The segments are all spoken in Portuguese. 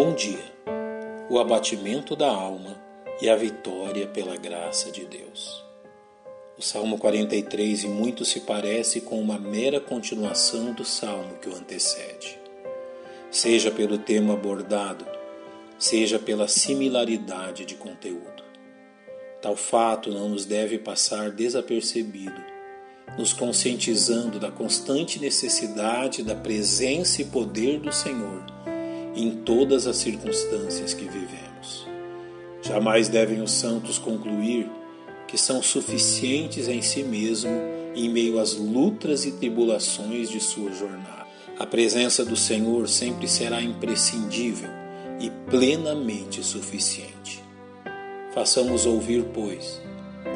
Bom dia, o abatimento da alma e a vitória pela graça de Deus. O Salmo 43 e muito se parece com uma mera continuação do salmo que o antecede. Seja pelo tema abordado, seja pela similaridade de conteúdo. Tal fato não nos deve passar desapercebido, nos conscientizando da constante necessidade da presença e poder do Senhor em todas as circunstâncias que vivemos. Jamais devem os santos concluir que são suficientes em si mesmo em meio às lutas e tribulações de sua jornada. A presença do Senhor sempre será imprescindível e plenamente suficiente. Façamos ouvir, pois,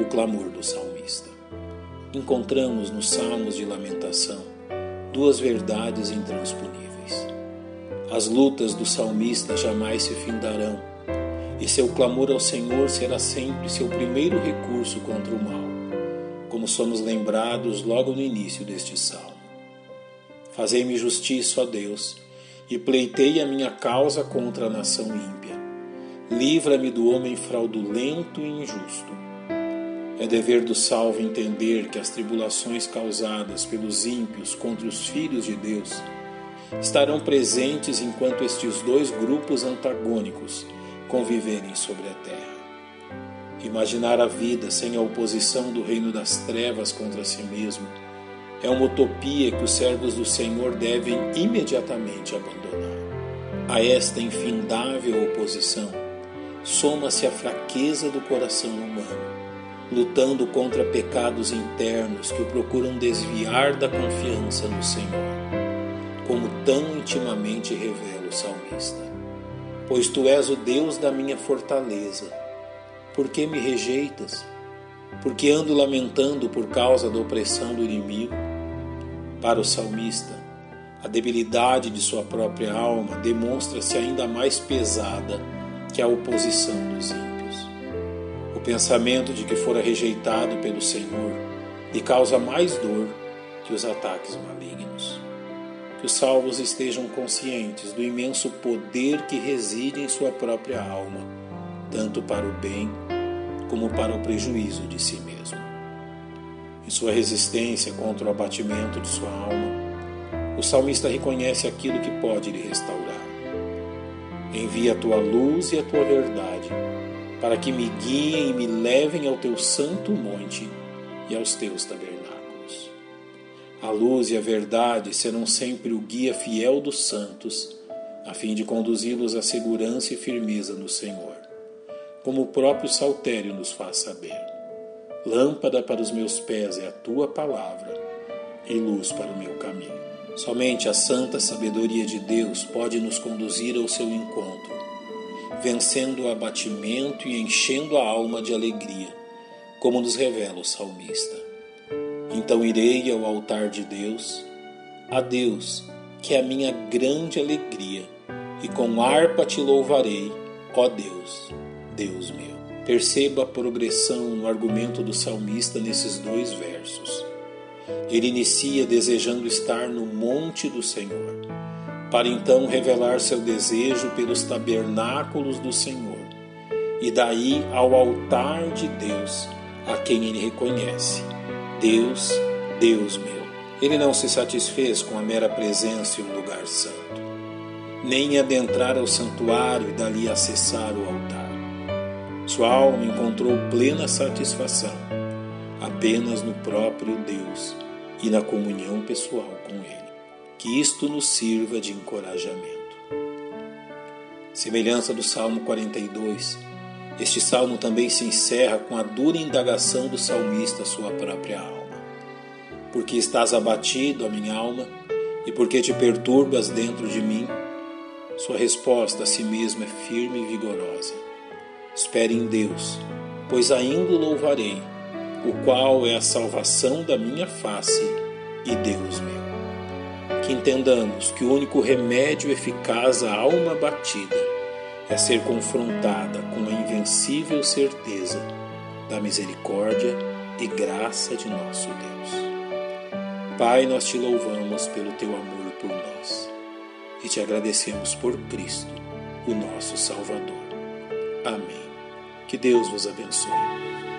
o clamor do salmista. Encontramos nos Salmos de Lamentação duas verdades intransponíveis. As lutas do salmista jamais se findarão, e seu clamor ao Senhor será sempre seu primeiro recurso contra o mal, como somos lembrados logo no início deste salmo. Fazei-me justiça, ó Deus, e pleitei a minha causa contra a nação ímpia. Livra-me do homem fraudulento e injusto. É dever do salvo entender que as tribulações causadas pelos ímpios contra os filhos de Deus estarão presentes enquanto estes dois grupos antagônicos conviverem sobre a terra. Imaginar a vida sem a oposição do reino das trevas contra si mesmo é uma utopia que os servos do Senhor devem imediatamente abandonar. A esta infindável oposição soma-se a fraqueza do coração humano, lutando contra pecados internos que o procuram desviar da confiança no Senhor como tão intimamente revela o salmista. Pois tu és o Deus da minha fortaleza. Por que me rejeitas? Porque ando lamentando por causa da opressão do inimigo? Para o salmista, a debilidade de sua própria alma demonstra-se ainda mais pesada que a oposição dos ímpios. O pensamento de que fora rejeitado pelo Senhor lhe causa mais dor que os ataques malignos que os salvos estejam conscientes do imenso poder que reside em sua própria alma, tanto para o bem como para o prejuízo de si mesmo. Em sua resistência contra o abatimento de sua alma, o salmista reconhece aquilo que pode lhe restaurar. Envia a tua luz e a tua verdade, para que me guiem e me levem ao teu santo monte e aos teus tabernáculos. A luz e a verdade serão sempre o guia fiel dos santos, a fim de conduzi-los à segurança e firmeza no Senhor, como o próprio Saltério nos faz saber. Lâmpada para os meus pés é a tua palavra e luz para o meu caminho. Somente a santa sabedoria de Deus pode nos conduzir ao seu encontro, vencendo o abatimento e enchendo a alma de alegria, como nos revela o salmista. Então irei ao altar de Deus, a Deus, que é a minha grande alegria, e com harpa te louvarei, ó Deus, Deus meu. Perceba a progressão no argumento do salmista nesses dois versos. Ele inicia desejando estar no monte do Senhor, para então revelar seu desejo pelos tabernáculos do Senhor, e daí ao altar de Deus, a quem ele reconhece Deus, Deus meu. Ele não se satisfez com a mera presença em um lugar santo, nem adentrar ao santuário e dali acessar o altar. Sua alma encontrou plena satisfação apenas no próprio Deus e na comunhão pessoal com Ele. Que isto nos sirva de encorajamento. Semelhança do Salmo 42, este salmo também se encerra com a dura indagação do salmista à sua própria alma. Porque estás abatido, a minha alma, e porque te perturbas dentro de mim? Sua resposta a si mesmo é firme e vigorosa. Espere em Deus, pois ainda o louvarei, o qual é a salvação da minha face e Deus meu. Que entendamos que o único remédio eficaz à alma batida é ser confrontada com a invencível certeza da misericórdia e graça de nosso Deus. Pai, nós te louvamos pelo teu amor por nós e te agradecemos por Cristo, o nosso Salvador. Amém. Que Deus vos abençoe.